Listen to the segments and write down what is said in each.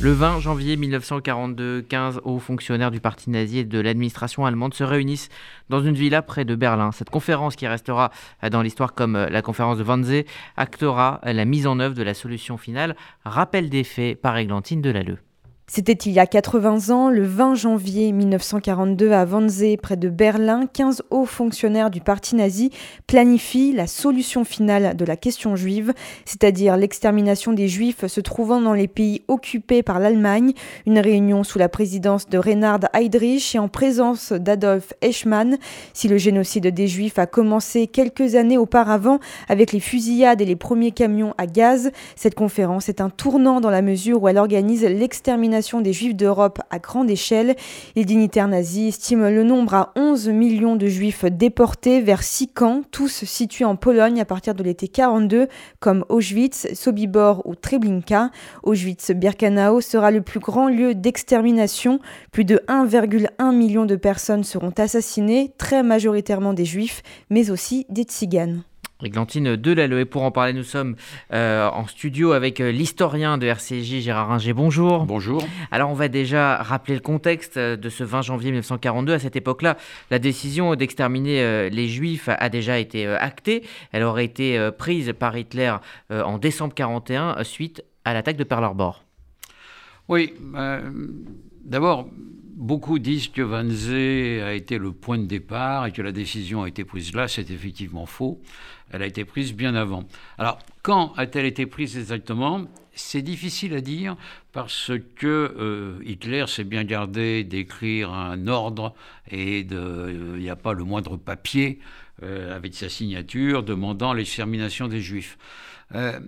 Le 20 janvier 1942, 15 hauts fonctionnaires du parti nazi et de l'administration allemande se réunissent dans une villa près de Berlin. Cette conférence, qui restera dans l'histoire comme la conférence de Wannsee, actera la mise en œuvre de la solution finale. Rappel des faits par Églantine Delalleux. C'était il y a 80 ans, le 20 janvier 1942 à Wannsee, près de Berlin, 15 hauts fonctionnaires du parti nazi planifient la solution finale de la question juive, c'est-à-dire l'extermination des juifs se trouvant dans les pays occupés par l'Allemagne, une réunion sous la présidence de Reinhard Heydrich et en présence d'Adolf Eichmann. Si le génocide des juifs a commencé quelques années auparavant avec les fusillades et les premiers camions à gaz, cette conférence est un tournant dans la mesure où elle organise l'extermination des Juifs d'Europe à grande échelle. Les dignitaires nazis estiment le nombre à 11 millions de Juifs déportés vers six camps, tous situés en Pologne à partir de l'été 42, comme Auschwitz, Sobibor ou Treblinka. Auschwitz-Birkenau sera le plus grand lieu d'extermination. Plus de 1,1 million de personnes seront assassinées, très majoritairement des Juifs, mais aussi des Tziganes. Églantine Delalleux. Et pour en parler, nous sommes euh, en studio avec euh, l'historien de RCJ, Gérard Ringer. Bonjour. Bonjour. Alors, on va déjà rappeler le contexte euh, de ce 20 janvier 1942. À cette époque-là, la décision d'exterminer les Juifs a déjà été actée. Elle aurait été prise par Hitler en décembre 1941 suite à l'attaque de Pearl Harbor. Oui. D'abord, Beaucoup disent que Wannsee a été le point de départ et que la décision a été prise là. C'est effectivement faux. Elle a été prise bien avant. Alors, quand a-t-elle été prise exactement? C'est difficile à dire parce que euh, Hitler s'est bien gardé d'écrire un ordre et il n'y a pas le moindre papier euh, avec sa signature demandant l'extermination des Juifs. Euh,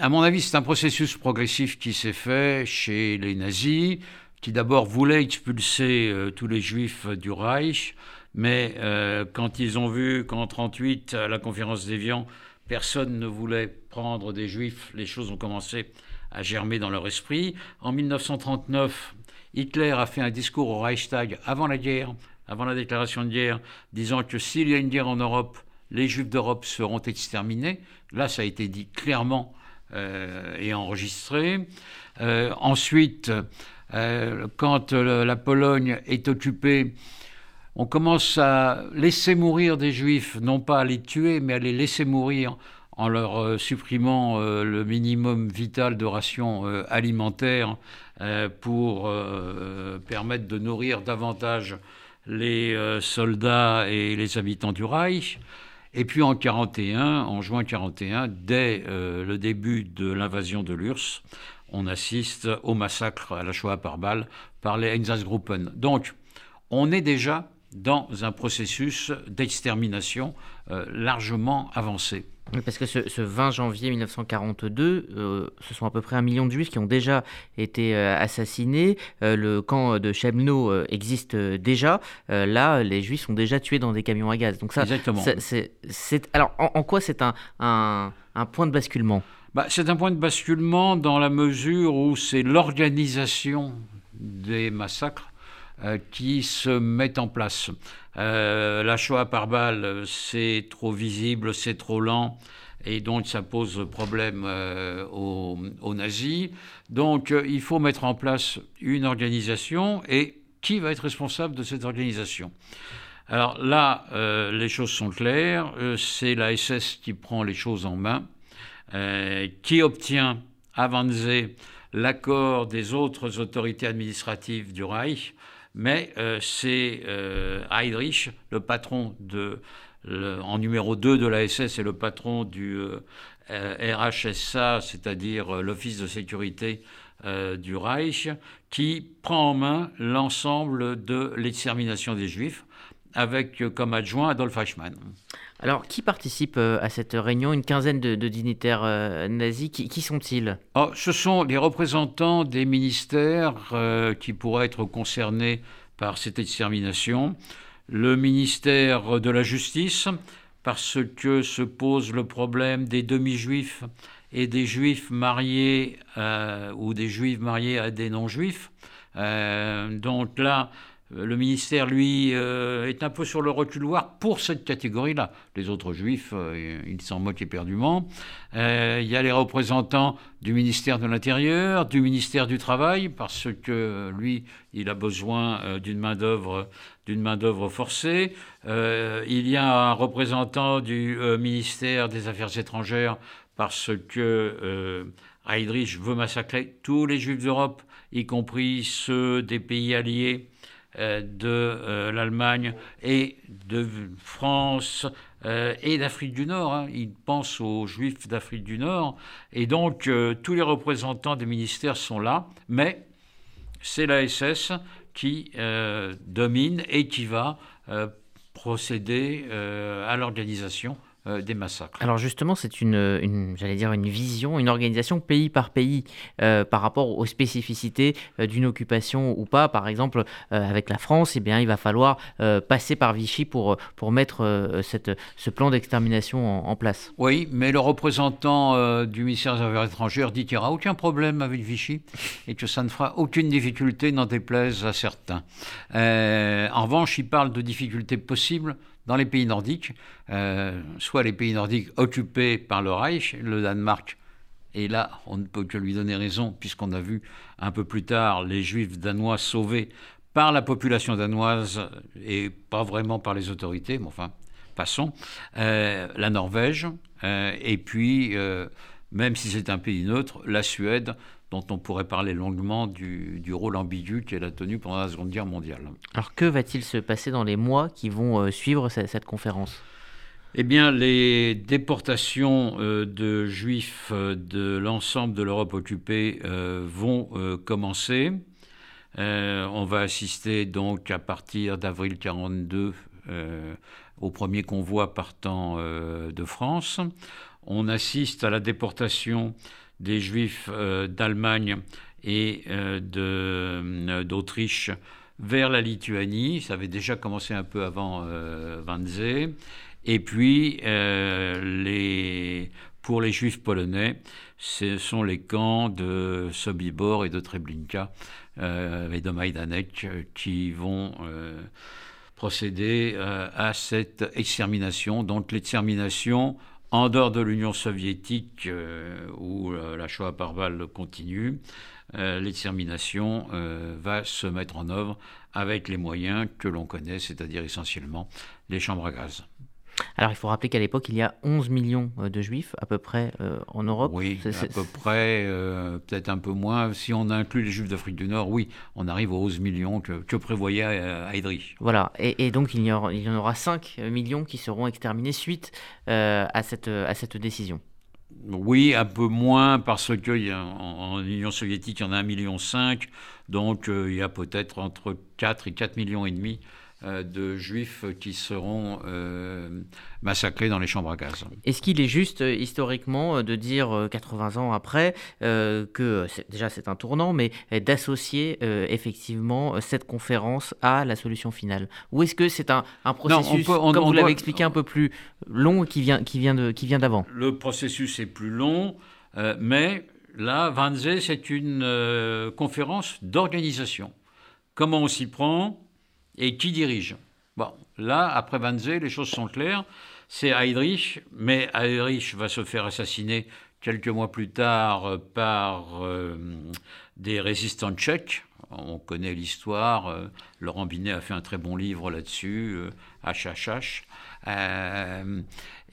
à mon avis, c'est un processus progressif qui s'est fait chez les nazis qui d'abord voulaient expulser euh, tous les juifs du Reich, mais euh, quand ils ont vu qu'en 1938, à la conférence d'Évian, personne ne voulait prendre des juifs, les choses ont commencé à germer dans leur esprit. En 1939, Hitler a fait un discours au Reichstag avant la guerre, avant la déclaration de guerre, disant que s'il y a une guerre en Europe, les juifs d'Europe seront exterminés. Là, ça a été dit clairement euh, et enregistré. ensuite, quand euh, la Pologne est occupée, on commence à laisser mourir des juifs, non pas à les tuer, mais à les laisser mourir en leur euh, supprimant le minimum vital de rations alimentaires pour permettre de nourrir davantage les soldats et les habitants du Reich. Et puis en 41, en juin 41, dès le début de l'invasion de l'URSS, on assiste au massacre à la Shoah par balle par les Einsatzgruppen. Donc, on est déjà dans un processus d'extermination euh, largement avancé. parce que ce, 20 janvier 1942, euh, ce sont à peu près un million de juifs qui ont déjà été euh, assassinés. le camp de Chemno existe déjà. là, les juifs sont déjà tués dans des camions à gaz. Donc ça, Exactement. Alors, en, quoi c'est un point de basculement? Bah, c'est un point de basculement dans la mesure où c'est l'organisation des massacres euh, qui se met en place. Euh, la Shoah par balle, c'est trop visible, c'est trop lent, et donc ça pose problème euh, aux, aux, nazis. Donc il faut mettre en place une organisation, et qui va être responsable de cette organisation? Alors là, les choses sont claires, c'est la SS qui prend les choses en main. Euh, qui obtient Wannsee l'accord des autres autorités administratives du Reich, mais euh, c'est euh, Heydrich, le patron en numéro 2 de la SS et le patron du RHSA, c'est-à-dire l'Office de sécurité du Reich, qui prend en main l'ensemble de l'extermination des Juifs, avec comme adjoint Adolf Eichmann. Alors, qui participe euh, à cette réunion? Une quinzaine de, dignitaires euh, nazis. Qui, sont-ils? Oh, Ce sont les représentants des ministères euh, qui pourraient être concernés par cette extermination. Le ministère de la Justice, parce que se pose le problème des demi-juifs et des juifs mariés ou des juifs mariés à des non-juifs. donc là, le ministère, lui, est un peu sur le reculoir pour cette catégorie-là. Les autres juifs, ils s'en moquent éperdument. il y a les représentants du ministère de l'Intérieur, du ministère du Travail, parce que lui, il a besoin d'une main-d'œuvre d'une main-d'œuvre forcée. il y a un représentant du ministère des Affaires étrangères parce que Heydrich veut massacrer tous les juifs d'Europe, y compris ceux des pays alliés euh, de euh, l'Allemagne et de France euh, et d'Afrique du Nord. Hein. Il pense aux juifs d'Afrique du Nord. Et donc, tous les représentants des ministères sont là, mais c'est la SS qui domine et qui va procéder à l'organisation euh, des massacres. Alors justement, c'est une, j'allais dire une vision, une organisation pays par pays euh, par rapport aux spécificités euh, d'une occupation ou pas. Par exemple, avec la France, eh bien, il va falloir passer par Vichy pour, pour mettre cette, ce plan d'extermination en, place. Oui, mais le représentant du ministère des Affaires étrangères dit qu'il n'y aura aucun problème avec Vichy et que ça ne fera aucune difficulté, n'en déplaise à certains. en revanche, il parle de difficultés possibles dans les pays nordiques, euh, soit les pays nordiques occupés par le Reich, le Danemark, et là on ne peut que lui donner raison, puisqu'on a vu un peu plus tard les juifs danois sauvés par la population danoise et pas vraiment par les autorités, mais enfin, passons, euh, la Norvège, euh, et puis, même si c'est un pays neutre, la Suède, dont on pourrait parler longuement du, rôle ambigu qu'elle a tenu pendant la Seconde Guerre mondiale. Alors que va-t-il se passer dans les mois qui vont euh, suivre cette, conférence? Eh bien, les déportations euh, de juifs euh, de l'ensemble de l'Europe occupée vont commencer. on va assister donc à partir d'avril 42 au premier convoi partant de France. On assiste à la déportation des Juifs euh, d'Allemagne et euh, euh, d'Autriche vers la Lituanie. Ça avait déjà commencé un peu avant Wannsee. Et puis, pour les Juifs polonais, ce sont les camps de Sobibor et de Treblinka et de Majdanek qui vont procéder à cette extermination. Donc l'extermination en dehors de l'Union soviétique, euh, où euh, la Shoah par balle continue, euh, l'extermination va se mettre en œuvre avec les moyens que l'on connaît, c'est-à-dire essentiellement les chambres à gaz. Alors il faut rappeler qu'à l'époque, il y a 11 millions euh, de juifs à peu près euh, en Europe. Oui, à peu près, euh, peut-être un peu moins. Si on inclut les juifs d'Afrique du Nord, oui, on arrive aux 11 millions que, prévoyait Heydrich. Voilà, et, donc il y, aura, il y, en aura 5 millions qui seront exterminés suite à, cette, à cette décision. Oui, un peu moins parce que en, Union soviétique, il y en a 1,5 million, donc il y a peut-être entre 4 et 4 millions et demi de juifs qui seront euh, massacrés dans les chambres à gaz. Est-ce qu'il est juste euh, historiquement de dire 80 ans après que déjà c'est un tournant, mais d'associer effectivement cette conférence à la solution finale? Ou est-ce que c'est un, processus, comme vous l'avez expliqué, un peu plus long qui vient, qui vient, de, qui vient d'avant? Le processus est plus long, mais là, Wannsee, c'est une conférence d'organisation. Comment on s'y prend? Et qui dirige? Bon, là, après Wannsee, les choses sont claires. C'est Heydrich, mais Heydrich va se faire assassiner quelques mois plus tard par euh, des résistants tchèques. On connaît l'histoire. Euh, Laurent Binet a fait un très bon livre là-dessus, HHH. Euh,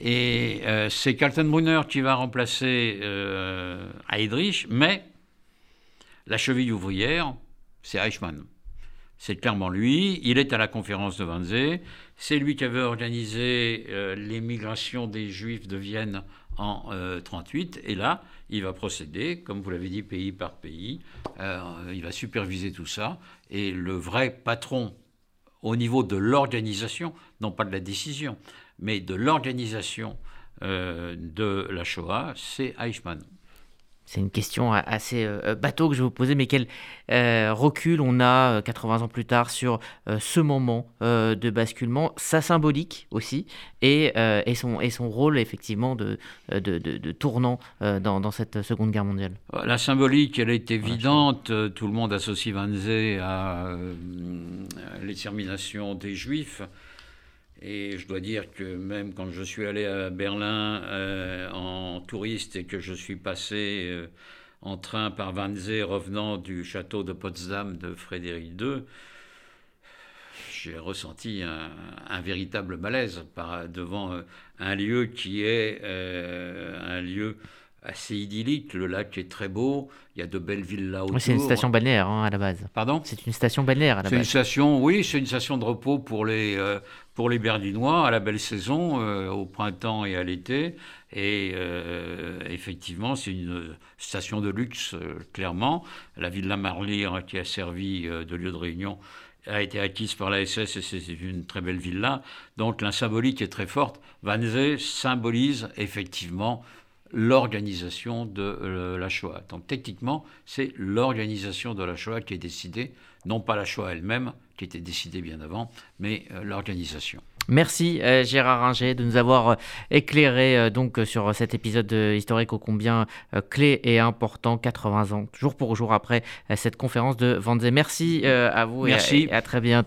et c'est Kaltenbrunner qui va remplacer Heydrich, mais la cheville ouvrière, c'est Eichmann. C'est clairement lui. Il est à la conférence de Wannsee. C'est lui qui avait organisé euh, l'émigration des Juifs de Vienne en 1938. Euh, et là, il va procéder, comme vous l'avez dit, pays par pays. Euh, il va superviser tout ça. Et le vrai patron au niveau de l'organisation, non pas de la décision, mais de l'organisation de la Shoah, c'est Eichmann. C'est une question assez euh, bateau que je vais vous poser, mais quel euh, recul on a 80 ans plus tard sur ce moment de basculement, sa symbolique aussi, et, et, son, et son rôle effectivement de, de, de, tournant dans, dans, cette Seconde Guerre mondiale La symbolique, elle est évidente. Tout le monde associe Wannsee à l'extermination des Juifs. Et je dois dire que même quand je suis allé à Berlin euh, en touriste et que je suis passé euh, en train par Wannsee revenant du château de Potsdam de Frédéric II, j'ai ressenti un, véritable malaise par, devant euh, un lieu qui est un lieu assez idyllique. Le lac est très beau. Il y a de belles villes là autour. c'est une station balnéaire hein, à la base. Pardon? C'est une station balnéaire à la base. C'est une station, oui, c'est une station de repos pour les, euh, pour les Berlinois à la belle saison, euh, au printemps et à l'été. Et euh, effectivement, c'est une station de luxe, clairement. La villa Marlyre, qui a servi de lieu de réunion, a été acquise par la SS et c'est une très belle villa. Donc la symbolique est très forte. Wannsee symbolise effectivement l'organisation de euh, la Shoah. Donc techniquement, c'est l'organisation de la Shoah qui est décidée, non pas la Shoah elle-même, qui était décidée bien avant, mais euh, l'organisation. Merci euh, Gérard Ringer de nous avoir éclairé donc sur cet épisode historique ô combien clé et important, 80 ans, jour pour jour après cette conférence de Vanzé. Merci à vous Merci. et à très bientôt.